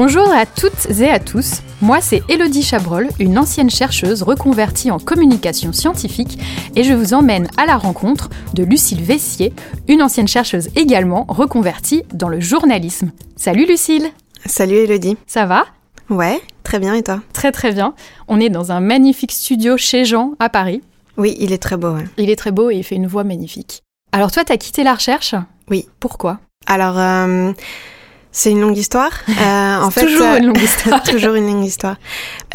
Bonjour à toutes et à tous. Moi, c'est Elodie Chabrol, une ancienne chercheuse reconvertie en communication scientifique, et je vous emmène à la rencontre de Lucille Vessier, une ancienne chercheuse également reconvertie dans le journalisme. Salut Lucille Salut Elodie. Ça va? Ouais, très bien et toi? Très très bien. On est dans un magnifique studio chez Jean à Paris. Oui, il est très beau. ouais. Il est très beau et il fait une voix magnifique. Alors toi, t'as quitté la recherche? Oui. Pourquoi? Alors, euh, c'est une longue histoire. Euh, en fait, toujours euh, une longue histoire. toujours une longue histoire.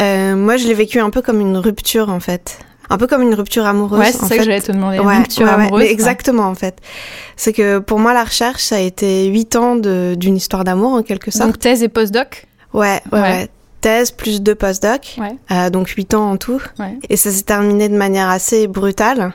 Euh, moi, je l'ai vécu un peu comme une rupture en fait. Un peu comme une rupture amoureuse. Ouais, c'est ça que j'allais te demander. Ouais, Rupture ouais, amoureuse. mais exactement en fait. C'est que pour moi, la recherche, ça a été huit ans d'une histoire d'amour en quelque sorte. Donc thèse et postdoc? Ouais, ouais. Thèse plus deux postdocs. Ouais. Euh, donc huit ans en tout. Ouais. Et ça s'est terminé de manière assez brutale.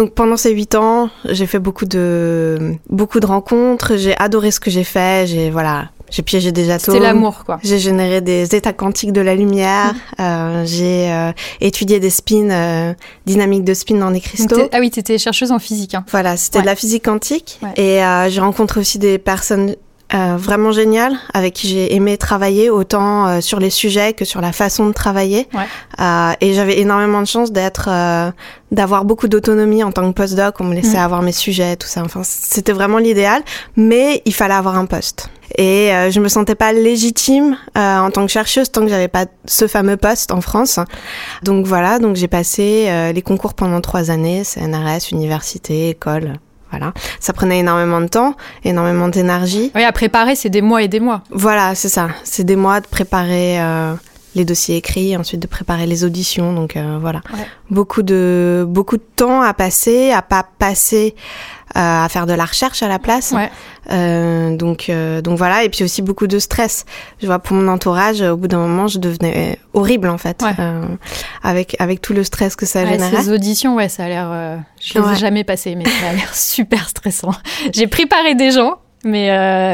Donc pendant ces huit ans, j'ai fait beaucoup de beaucoup de rencontres. J'ai adoré ce que j'ai fait. J'ai voilà, j'ai piégé des atomes. C'était l'amour, quoi. J'ai généré des états quantiques de la lumière. Euh, j'ai euh, étudié des spins, euh, dynamiques de spin dans des cristaux. ah oui, t'étais chercheuse en physique. Hein. Voilà, c'était Ouais. de la physique quantique. Ouais. Et euh, j'ai rencontré aussi des personnes euh, vraiment géniales avec qui j'ai aimé travailler, autant euh, sur les sujets que sur la façon de travailler. Ouais. Euh, et j'avais énormément de chance d'être, euh, d'avoir beaucoup d'autonomie en tant que postdoc. On me laissait Mm. avoir mes sujets, tout ça. Enfin, c'était vraiment l'idéal. Mais il fallait avoir un poste. Et euh, je me sentais pas légitime euh, en tant que chercheuse tant que j'avais pas ce fameux poste en France. Donc voilà, donc j'ai passé euh, les concours pendant trois années, CNRS, université, école. Voilà, ça prenait énormément de temps, énormément d'énergie. Oui, à préparer, c'est des mois et des mois. Voilà, c'est ça. C'est des mois de préparer euh, les dossiers écrits, ensuite de préparer les auditions. Donc euh, voilà, Ouais. beaucoup de beaucoup de temps à passer, à pas passer à faire de la recherche à la place. Ouais. Euh, donc euh, donc voilà, et puis aussi beaucoup de stress. Je vois pour mon entourage, au bout d'un moment, je devenais horrible en fait, Ouais. euh, avec avec tout le stress que ça Ouais, générait. ces auditions, ouais, ça a l'air. je les ai jamais passées, mais ça a l'air super stressant. J'ai préparé des gens, mais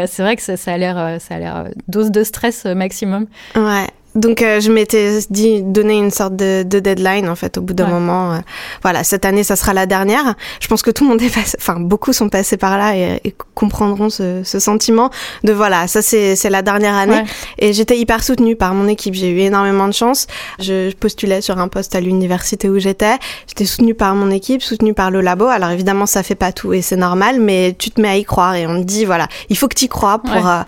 c'est vrai que ça, ça a l'air, ça a l'air dose de stress maximum. Ouais. Donc euh, je m'étais dit donner une sorte de, de deadline en fait au bout d'un Ouais. moment. euh, voilà, cette année ça sera la dernière. Je pense que tout le monde est passé, enfin beaucoup sont passés par là et, et comprendront ce, ce sentiment de voilà, ça c'est c'est la dernière année. Ouais. Et j'étais hyper soutenue par mon équipe. J'ai eu énormément de chance. Je, je postulais sur un poste à l'université où j'étais. J'étais soutenue par mon équipe, soutenue par le labo. Alors évidemment, ça fait pas tout et c'est normal, mais tu te mets à y croire et on te dit voilà, il faut que tu y crois pour Ouais. euh,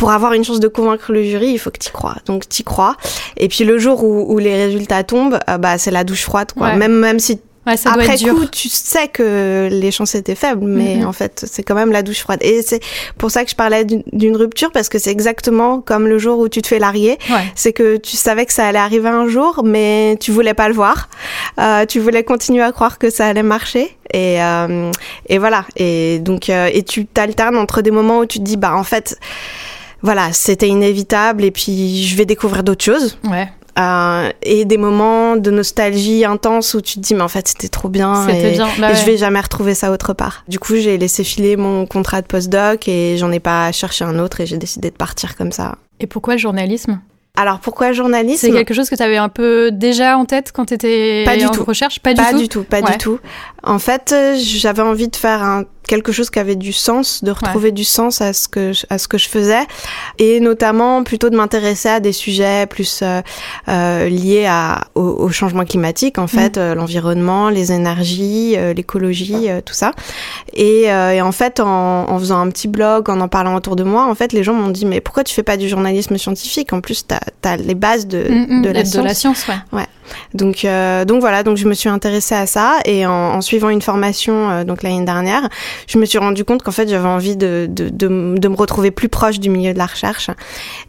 pour avoir une chance de convaincre le jury, il faut que tu crois. Donc tu crois. Et puis le jour où, où les résultats tombent, euh, bah c'est la douche froide quoi. Ouais. Même même si Ouais, ça doit après dur. coup, tu sais que les chances étaient faibles, mais Mhm. en fait, c'est quand même la douche froide. Et c'est pour ça que je parlais d'une- d'une rupture, parce que c'est exactement comme le jour où tu te fais larguer. Ouais. C'est que tu savais que ça allait arriver un jour, mais tu voulais pas le voir. Euh, tu voulais continuer à croire que ça allait marcher. Et, euh, et voilà. Et donc, euh, et tu t'alternes entre des moments où tu te dis, bah en fait, voilà, c'était inévitable, et puis je vais découvrir d'autres choses. Ouais. Euh, et des moments de nostalgie intense où tu te dis mais en fait c'était trop bien et, bien. Bah et ouais. je vais jamais retrouver ça autre part. Du coup j'ai laissé filer mon contrat de postdoc et j'en ai pas cherché un autre et j'ai décidé de partir comme ça. Et pourquoi le journalisme? Alors pourquoi journalisme? C'est quelque chose que tu avais un peu déjà en tête quand tu étais Pas du en tout. recherche? Pas, Pas du du tout. tout, pas Ouais. du tout. En fait, euh, j'avais envie de faire un, quelque chose qui avait du sens, de retrouver du sens à ce que je, à ce que je faisais, et notamment plutôt de m'intéresser à des sujets plus euh, euh, liés à, au, au changement climatique, en fait, euh, l'environnement, les énergies, euh, l'écologie, tout ça. Et, euh, et en fait, en, en faisant un petit blog, en en parlant autour de moi, en fait, les gens m'ont dit mais pourquoi tu fais pas du journalisme scientifique? En plus, t'as as les bases de, Mm, mm, de la de science. la science, ouais. Donc, euh, donc voilà, donc je me suis intéressée à ça et en, en suivant une formation euh, donc l'année dernière, je me suis rendu compte qu'en fait j'avais envie de, de, de, de me retrouver plus proche du milieu de la recherche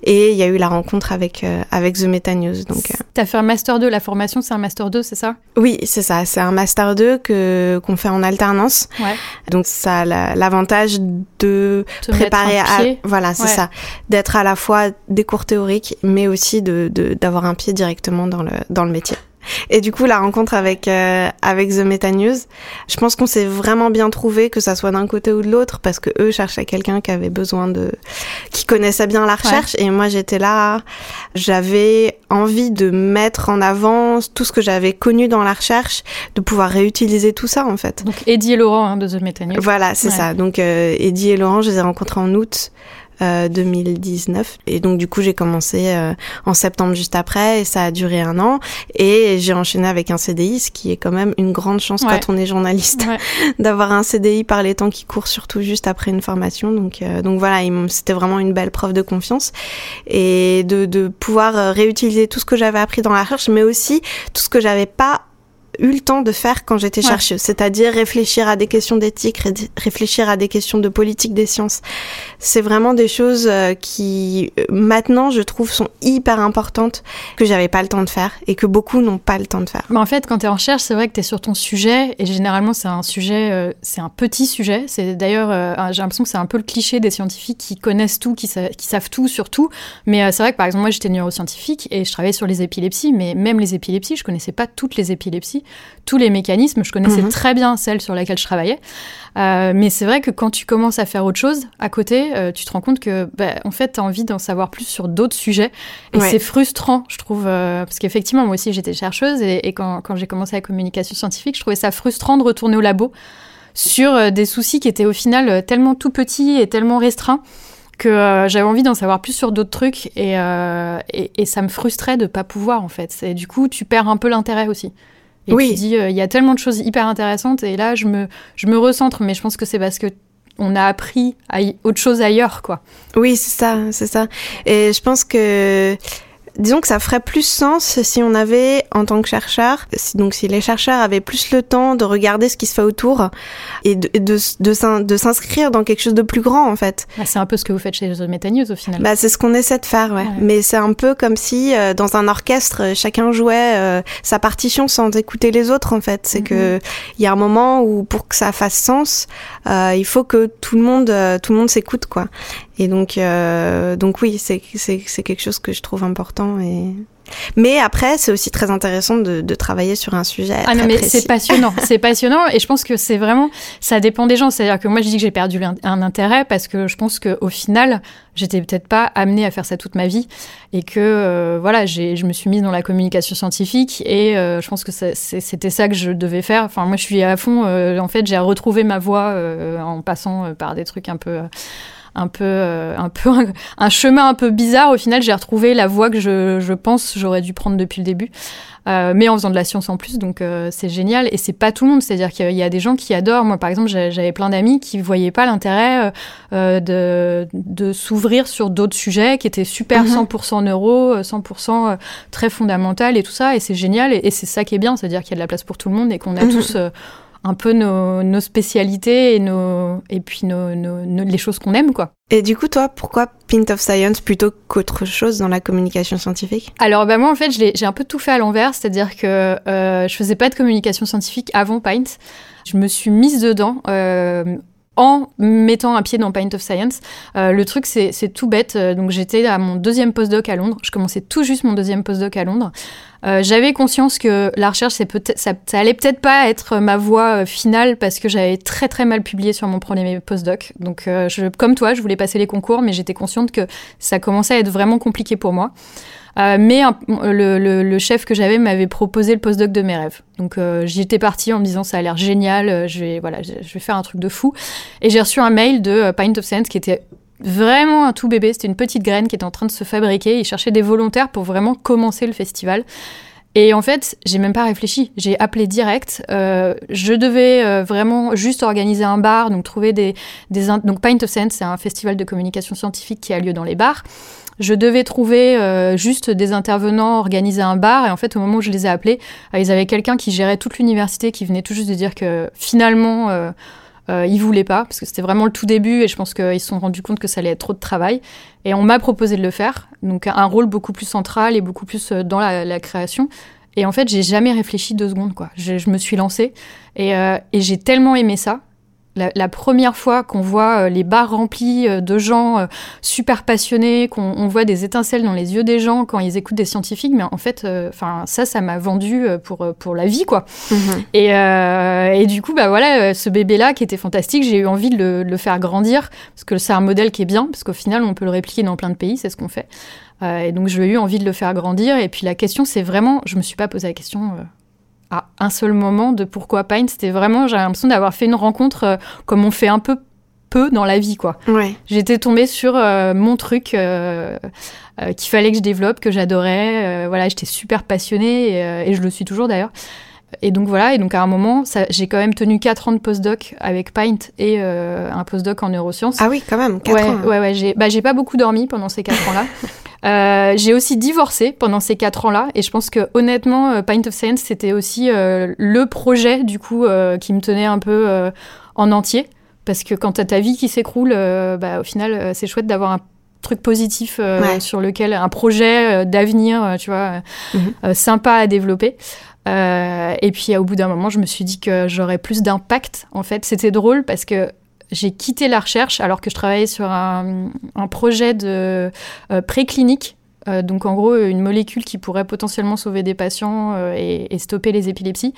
et il y a eu la rencontre avec euh, avec The Meta News. Donc euh, T'as fait un master 2, la formation c'est un master 2, c'est ça? Oui, c'est ça, c'est un master 2 que qu'on fait en alternance. Ouais. Donc ça a la- l'avantage de Te préparer à voilà, c'est Ouais. ça, d'être à la fois des cours théoriques mais aussi de- d'avoir un pied directement dans le dans le métier. Et du coup, la rencontre avec euh, avec The Meta News, je pense qu'on s'est vraiment bien trouvé, que ça soit d'un côté ou de l'autre, parce que eux cherchaient quelqu'un qui avait besoin de, qui connaissait bien la recherche, et moi j'étais là, j'avais envie de mettre en avant tout ce que j'avais connu dans la recherche, de pouvoir réutiliser tout ça en fait. Donc Eddie et Laurent hein, de The Meta News. Voilà, c'est Ouais. ça. Donc euh, Eddie et Laurent, je les ai rencontrés en août 2019. Et donc du coup, j'ai commencé en septembre juste après et ça a duré un an. Et j'ai enchaîné avec un CDI, ce qui est quand même une grande chance quand on est journaliste d'avoir un CDI par les temps qui courent, surtout juste après une formation. Donc, donc voilà, c'était vraiment une belle preuve de confiance et de, de pouvoir réutiliser tout ce que j'avais appris dans la recherche, mais aussi tout ce que j'avais pas eu le temps de faire quand j'étais chercheuse, c'est-à-dire réfléchir à des questions d'éthique, réfléchir à des questions de politique des sciences. C'est vraiment des choses euh, qui euh, maintenant je trouve sont hyper importantes que j'avais pas le temps de faire et que beaucoup n'ont pas le temps de faire. Mais en fait, quand tu es en recherche, c'est vrai que tu es sur ton sujet et généralement c'est un sujet euh, c'est un petit sujet, c'est d'ailleurs j'ai l'impression que c'est un peu le cliché des scientifiques qui connaissent tout, qui, qui savent tout sur tout, mais c'est vrai que par exemple moi j'étais neuroscientifique et je travaillais sur les épilepsies, mais même les épilepsies, je connaissais pas toutes les épilepsies tous les mécanismes. Je connaissais mhm. très bien celle sur laquelle je travaillais. Euh, mais c'est vrai que quand tu commences à faire autre chose à côté, euh, tu te rends compte que, bah, en fait, tu as envie d'en savoir plus sur d'autres sujets. Et c'est frustrant, je trouve, euh, parce qu'effectivement, moi aussi, j'étais chercheuse. Et, quand, quand j'ai commencé la communication scientifique, je trouvais ça frustrant de retourner au labo sur des soucis qui étaient au final tellement tout petits et tellement restreints que j'avais envie d'en savoir plus sur d'autres trucs et, et, et, ça me frustrait de pas pouvoir en fait. Et du coup, tu perds un peu l'intérêt aussi. Et oui. tu dis, euh, il y a tellement de choses hyper intéressantes. Et là, je me, je me recentre, mais je pense que c'est parce que on a appris autre chose ailleurs, quoi. Oui, c'est ça, c'est ça. Et je pense que Disons que ça ferait plus sens si on avait, en tant que chercheur, si, donc si les chercheurs avaient plus le temps de regarder ce qui se fait autour et de, de, de, s'inscrire dans quelque chose de plus grand, en fait. Bah, c'est un peu ce que vous faites chez The Meta au final. Bah, c'est ce qu'on essaie de faire, ouais. Mais c'est un peu comme si, euh, dans un orchestre, chacun jouait euh, sa partition sans écouter les autres, en fait. C'est que mhm. il y a un moment où, pour que ça fasse sens, euh, il faut que tout le monde, tout le monde s'écoute, quoi. Et donc, euh, donc oui, c'est quelque chose que je trouve important. Et... Mais après, c'est aussi très intéressant de, de, travailler sur un sujet. Ah non, mais c'est passionnant, c'est passionnant, et je pense que c'est vraiment, ça dépend des gens. C'est-à-dire que moi, je dis que j'ai perdu un, intérêt parce que je pense qu'au final, j'étais peut-être pas amenée à faire ça toute ma vie, et que euh, voilà, je me suis mise dans la communication scientifique, et euh, je pense que c'était ça que je devais faire. Enfin, moi, je suis à fond. Euh, en fait, j'ai retrouvé ma voie en passant par des trucs un peu un peu, euh, un, peu un, chemin un peu bizarre. Au final, j'ai retrouvé la voie que je, je pense j'aurais dû prendre depuis le début. Euh, mais en faisant de la science en plus, donc euh, c'est génial. Et c'est pas tout le monde, c'est-à-dire qu'il y a des gens qui adorent. Moi, par exemple, j'avais plein d'amis qui voyaient pas l'intérêt de, de s'ouvrir sur d'autres sujets qui étaient super 100% mhm. neuro, 100% très fondamental et tout ça. Et c'est génial. Et, c'est ça qui est bien, c'est-à-dire qu'il y a de la place pour tout le monde et qu'on a mhm. tous un peu nos, nos, spécialités et, nos, et puis nos, nos, les choses qu'on aime, quoi. Et du coup, toi, pourquoi Pint of Science plutôt qu'autre chose dans la communication scientifique? Alors, bah, moi, en fait, j'ai un peu tout fait à l'envers, c'est-à-dire que euh, je faisais pas de communication scientifique avant Pint. Je me suis mise dedans. Euh, en mettant un pied dans Pint of Science. Euh, le truc, c'est tout bête. Donc, j'étais à mon deuxième postdoc à Londres. Je commençais tout juste mon deuxième postdoc à Londres. Euh, j'avais conscience que la recherche, c'est peut-être, ça, ça, allait peut-être pas être ma voie euh, finale parce que j'avais très très mal publié sur mon premier postdoc. Donc, euh, comme toi, je voulais passer les concours, mais j'étais consciente que ça commençait à être vraiment compliqué pour moi. Mais le, chef que j'avais m'avait proposé le postdoc de mes rêves. Donc j'y étais partie en me disant ça a l'air génial, je vais voilà, je, vais faire un truc de fou. Et j'ai reçu un mail de Pint of Science qui était vraiment un tout bébé. C'était une petite graine qui était en train de se fabriquer. Ils cherchaient des volontaires pour vraiment commencer le festival. Et en fait, j'ai même pas réfléchi. J'ai appelé direct. Euh, je devais euh, vraiment juste organiser un bar, donc trouver des, des donc Pint of Sense, c'est un festival de communication scientifique qui a lieu dans les bars. Je devais trouver euh, juste des intervenants, organiser un bar, et en fait, au moment où je les ai appelés, ils avaient quelqu'un qui gérait toute l'université, qui venait tout juste de dire que finalement euh, ils voulaient pas, parce que c'était vraiment le tout début, et je pense qu'ils se sont rendus compte que ça allait être trop de travail. Et on m'a proposé de le faire, donc un rôle beaucoup plus central et beaucoup plus euh, dans la, création. Et en fait, j'ai jamais réfléchi deux secondes, quoi. Je, me suis lancée, euh, et j'ai tellement aimé ça la, première fois qu'on voit euh, les bars remplis euh, de gens euh, super passionnés, qu'on voit des étincelles dans les yeux des gens quand ils écoutent des scientifiques, mais en fait, enfin ça, ça m'a vendu pour pour la vie, quoi. Mhm. Et, et, du coup, bah voilà, ce bébé-là qui était fantastique, j'ai eu envie de le, faire grandir parce que c'est un modèle qui est bien, parce qu'au final, on peut le répliquer dans plein de pays, c'est ce qu'on fait. et donc, j'ai eu envie de le faire grandir. Et puis la question, c'est vraiment, je me suis pas posé la question à un seul moment de pourquoi Pine. C'était vraiment, j'ai l'impression d'avoir fait une rencontre euh, comme on fait un peu peu dans la vie, quoi. Ouais. J'étais tombée sur euh, mon truc euh, qu'il fallait que je développe, que j'adorais. Voilà, j'étais super passionnée et, et je le suis toujours d'ailleurs. Et donc voilà, et donc à un moment, j'ai quand même tenu 4 ans de postdoc avec Paint et euh, un postdoc en neurosciences. Ah oui, quand même, 4 ouais, ans. ouais, ouais, j'ai bah, j'ai pas beaucoup dormi pendant ces 4 ans-là. Euh, j'ai aussi divorcé pendant ces 4 ans-là, et je pense que honnêtement, euh, Paint of Science, c'était aussi euh, le projet du coup euh, qui me tenait un peu en entier. Parce que quand t'as ta vie qui s'écroule, bah, au final, c'est chouette d'avoir un truc positif Ouais. sur lequel un projet d'avenir, tu vois, Mhm. sympa à développer. Et puis au bout d'un moment, je me suis dit que j'aurais plus d'impact. En fait, c'était drôle parce que j'ai quitté la recherche alors que je travaillais sur un, projet de euh, préclinique. Euh, donc en gros, une molécule qui pourrait potentiellement sauver des patients euh, et, et stopper les épilepsies.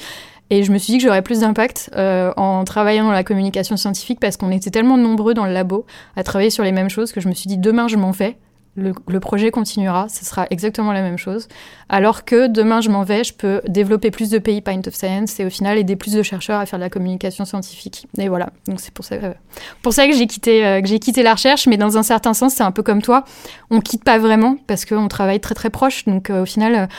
Et je me suis dit que j'aurais plus d'impact en travaillant dans la communication scientifique parce qu'on était tellement nombreux dans le labo à travailler sur les mêmes choses que je me suis dit demain je m'en vais. Le, le projet continuera, ce sera exactement la même chose. Alors que demain je m'en vais, je peux développer plus de pays Pint of Science et au final aider plus de chercheurs à faire de la communication scientifique. Et voilà, donc c'est pour ça, euh, pour ça que j'ai quitté, euh, que j'ai quitté la recherche, mais dans un certain sens c'est un peu comme toi, on quitte pas vraiment parce qu'on travaille très très proche, donc euh, au final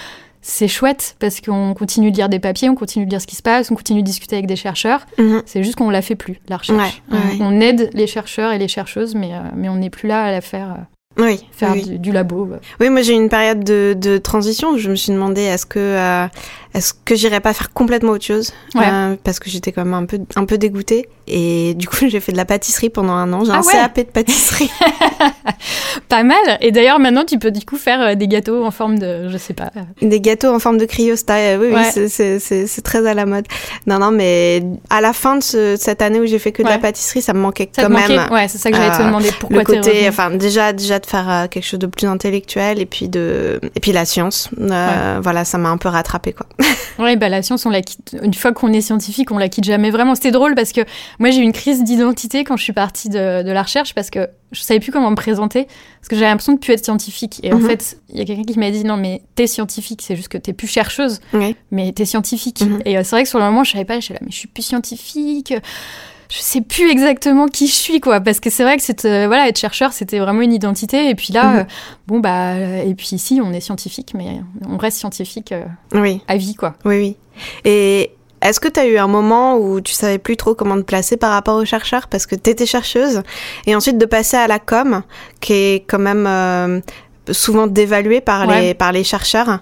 c'est chouette parce qu'on continue de lire des papiers, on continue de lire ce qui se passe, on continue de discuter avec des chercheurs. Mhm. C'est juste qu'on la fait plus, la recherche. Ouais, ouais, on, on aide les chercheurs et les chercheuses, mais, euh, mais on n'est plus là à la faire, Oui, faire oui. Du, du labo. Oui, moi j'ai eu une période de, de transition où je me suis demandé est-ce que euh, est-ce que j'irais pas faire complètement autre chose Ouais. Euh, parce que j'étais quand même un peu un peu dégoûtée et du coup j'ai fait de la pâtisserie pendant un an j'ai Ah un ouais CAP de pâtisserie Pas mal. Et d'ailleurs, maintenant, tu peux du coup faire euh, des gâteaux en forme de, je sais pas. euh, des gâteaux en forme de cryostat oui oui Ouais. c'est- c'est très à la mode non non mais à la fin de ce- cette année où j'ai fait que de la pâtisserie ça me manquait Ça quand te manquait même Ouais, c'est ça que j'allais te euh, demander. Pourquoi le côté enfin déjà déjà de faire quelque chose de plus intellectuel et puis de et puis la science Euh, voilà ça m'a un peu rattrapé quoi Ouais, bah la science, on la quitte. Une fois qu'on est scientifique, on la quitte jamais vraiment. C'était drôle parce que moi, j'ai eu une crise d'identité quand je suis partie de, de la recherche parce que je savais plus comment me présenter parce que j'avais l'impression de plus être scientifique. Et en Mhm. fait, il y a quelqu'un qui m'a dit non, mais t'es scientifique, c'est juste que t'es plus chercheuse, Oui. mais t'es scientifique. Mhm. Et euh, c'est vrai que sur le moment, je savais pas, j'étais là, mais je suis plus scientifique. Je sais plus exactement qui je suis, quoi. Parce que c'est vrai que c'est, euh, voilà, être chercheur, c'était vraiment une identité. Et puis là, Mhm. euh, bon, bah, euh, et puis ici, on est scientifique, mais on reste scientifique euh, oui à vie, quoi. Oui, oui. Et est-ce que tu as eu un moment où tu savais plus trop comment te placer par rapport aux chercheurs parce que tu étais chercheuse et ensuite de passer à la com qui est quand même euh, souvent dévaluée par Ouais. les par les chercheurs.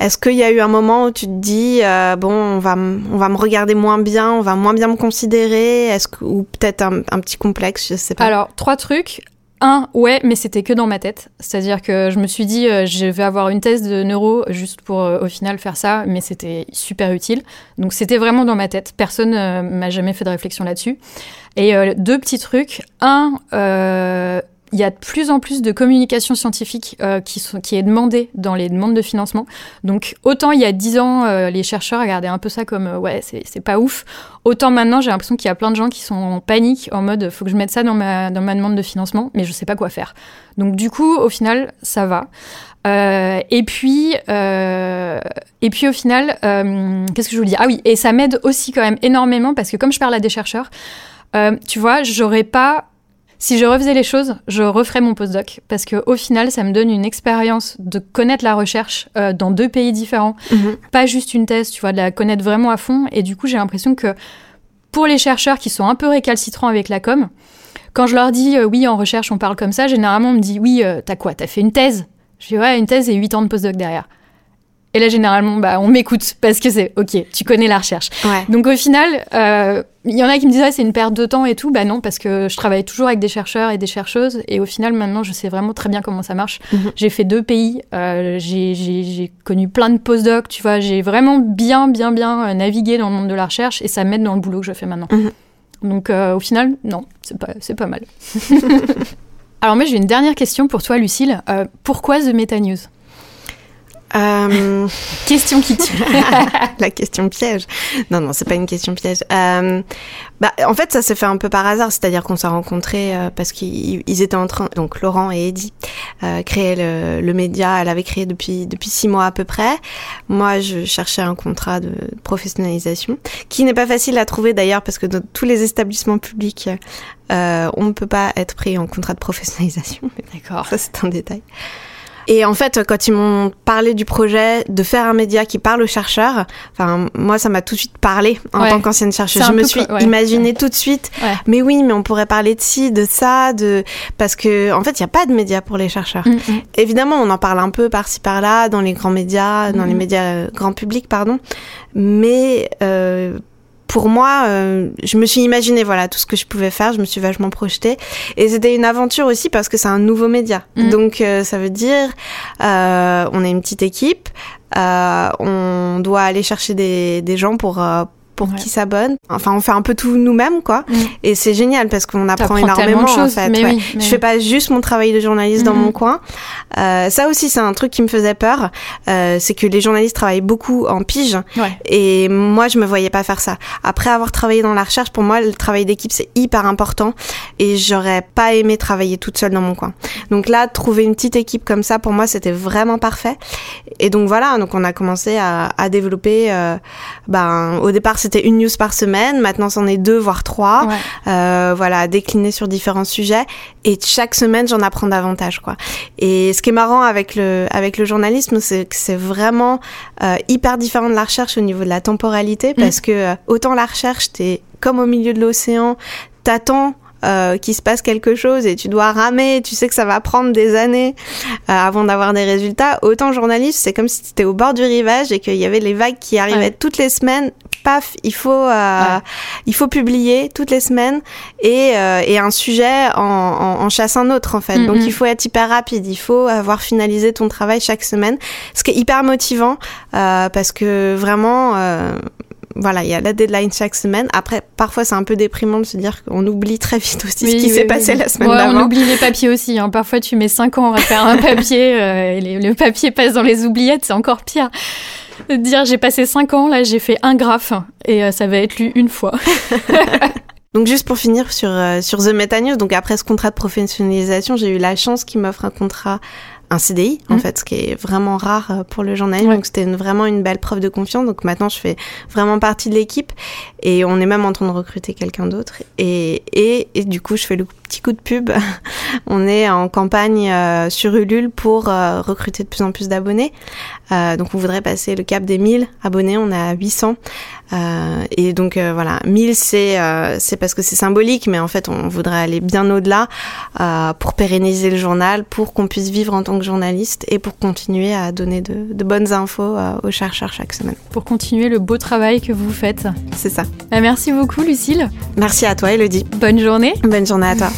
Est-ce qu'il y a eu un moment où tu te dis euh, bon on va on va me regarder moins bien, on va moins bien me considérer, est-ce que ou peut-être un, un petit complexe, je sais pas. Alors, trois trucs. Un, ouais, mais c'était que dans ma tête. C'est-à-dire que je me suis dit, euh, je vais avoir une thèse de neuro juste pour euh, au final faire ça, mais c'était super utile. Donc c'était vraiment dans ma tête. Personne m'a jamais fait de réflexion là-dessus. Et deux petits trucs. Un, euh, il y a de plus en plus de communication scientifique euh, qui, sont, qui est demandée dans les demandes de financement. Donc autant il y a dix ans, euh, les chercheurs regardaient un peu ça comme euh, ouais, c'est pas ouf. Autant maintenant, j'ai l'impression qu'il y a plein de gens qui sont en panique, en mode faut que je mette ça dans ma, dans ma demande de financement, mais je sais pas quoi faire. Donc du coup, au final, ça va. Euh, et puis, euh, et puis au final, euh, qu'est-ce que je vous dis Ah oui, et ça m'aide aussi quand même énormément parce que comme je parle à des chercheurs, euh, tu vois, j'aurais pas si je refaisais les choses, je referais mon postdoc parce que au final, ça me donne une expérience de connaître la recherche euh, dans deux pays différents, Mhm. pas juste une thèse, tu vois, de la connaître vraiment à fond. Et du coup, j'ai l'impression que pour les chercheurs qui sont un peu récalcitrants avec la com, quand je leur dis euh, oui, en recherche, on parle comme ça, généralement, on me dit oui, euh, t'as quoi? T'as fait une thèse? Je dis ouais, une thèse et 8 ans de postdoc derrière. Et là, généralement, bah, on m'écoute parce que c'est ok, tu connais la recherche. Ouais. Donc au final, euh, il y en a qui me disent ah, c'est une perte de temps et tout. Bah non, parce que je travaille toujours avec des chercheurs et des chercheuses. Et au final, maintenant, je sais vraiment très bien comment ça marche. Mhm. J'ai fait deux pays, euh, j'ai- connu plein de postdocs, tu vois. J'ai vraiment bien, bien, bien euh, navigué dans le monde de la recherche et ça m'aide dans le boulot que je fais maintenant. Mhm. Donc euh, au final, non, c'est pas, pas mal. Alors moi, j'ai une dernière question pour toi, Lucille. Pourquoi The Meta News? Euh, Question qui tue. la question piège. Non, non, c'est pas une question piège. Euh, bah, en fait, ça s'est fait un peu par hasard, c'est-à-dire qu'on s'est rencontrés euh, parce qu'ils ils étaient en train, donc Laurent et Eddie, créé le, le, média. Elle avait créé depuis depuis six mois à peu près. Moi, je cherchais un contrat de professionnalisation qui n'est pas facile à trouver d'ailleurs parce que dans tous les établissements publics, euh, on ne peut pas être pris en contrat de professionnalisation. D'accord. Ça, c'est un détail. Et en fait, quand ils m'ont parlé du projet de faire un média qui parle aux chercheurs, enfin moi ça m'a tout de suite parlé en tant qu'ancienne chercheuse. Je me suis imaginé tout de suite. Mais oui, mais on pourrait parler de ci, de ça, de parce que en fait il n'y a pas de médias pour les chercheurs. Mm, mm. Évidemment, on en parle un peu par-ci par-là dans les grands médias, dans les mm. médias euh, grand public, pardon. Mais euh, pour moi, euh, je me suis imaginé voilà tout ce que je pouvais faire. Je me suis vachement projetée et c'était une aventure aussi parce que c'est un nouveau média. Mm. Donc euh, ça veut dire euh, on est une petite équipe, on doit aller chercher des, des gens pour pour qui s'abonne. Enfin, on fait un peu tout nous-mêmes, quoi. Mm. Et c'est génial parce qu'on apprend énormément, en fait. Ouais. Je fais pas juste mon travail de journaliste dans mm-hmm. mon coin. Euh, ça aussi, c'est un truc qui me faisait peur. Euh, c'est que les journalistes travaillent beaucoup en pige. Et moi, je me voyais pas faire ça. Après avoir travaillé dans la recherche, pour moi, le travail d'équipe, c'est hyper important. Et j'aurais pas aimé travailler toute seule dans mon coin. Donc là, trouver une petite équipe comme ça, pour moi, c'était vraiment parfait. Et donc voilà, donc on a commencé à, à développer. Euh, ben, au départ, c'était une news par semaine. Maintenant, c'en est deux, voire trois. Euh, voilà, décliné sur différents sujets. Et chaque semaine, j'en apprends davantage, quoi. Et ce qui est marrant avec le, avec le journalisme, c'est que c'est vraiment euh, hyper différent de la recherche au niveau de la temporalité, mm. parce que euh, autant la recherche, t'es comme au milieu de l'océan, t'attends euh, qu'il se passe quelque chose et tu dois ramer, tu sais que ça va prendre des années euh, avant d'avoir des résultats. Autant journaliste, c'est comme si tu étais au bord du rivage et qu'il y avait les vagues qui arrivaient toutes les semaines. Paf, il faut euh, il faut publier toutes les semaines et, euh, et un sujet en, en, en, chasse un autre en fait. Donc il faut être hyper rapide, il faut avoir finalisé ton travail chaque semaine, ce qui est hyper motivant parce que vraiment voilà, il y a la deadline chaque semaine. Après, parfois, c'est un peu déprimant de se dire qu'on oublie très vite aussi ce qui s'est passé la semaine d'avant. On oublie les papiers aussi. Hein. Parfois, tu mets 5 ans à faire un papier euh, et le papier passe dans les oubliettes, c'est encore pire. De dire j'ai passé 5 ans, là j'ai fait un graphe et euh, ça va être lu une fois. Donc juste pour finir sur, euh, sur The Meta News, donc après ce contrat de professionnalisation, j'ai eu la chance qu'il m'offre un contrat un CDI en mmh. fait, ce qui est vraiment rare euh, pour le journalisme. Donc c'était vraiment une belle preuve de confiance. Donc maintenant je fais vraiment partie de l'équipe et on est même en train de recruter quelqu'un d'autre. Et, et, et, du coup je fais le petit coup de pub. on est en campagne euh, sur Ulule pour euh, recruter de plus en plus d'abonnés. donc on voudrait passer le cap des 1000 abonnés. On à 800. et donc voilà, 1000 c'est c'est parce que c'est symbolique, mais en fait on voudrait aller bien au-delà pour pérenniser le journal, pour qu'on puisse vivre en tant que journaliste et pour continuer à donner de, bonnes infos euh, aux chercheurs chaque semaine. Pour continuer le beau travail que vous faites. C'est ça. Bah, merci beaucoup Lucille. Merci à toi Elodie. Bonne journée. Bonne journée à toi.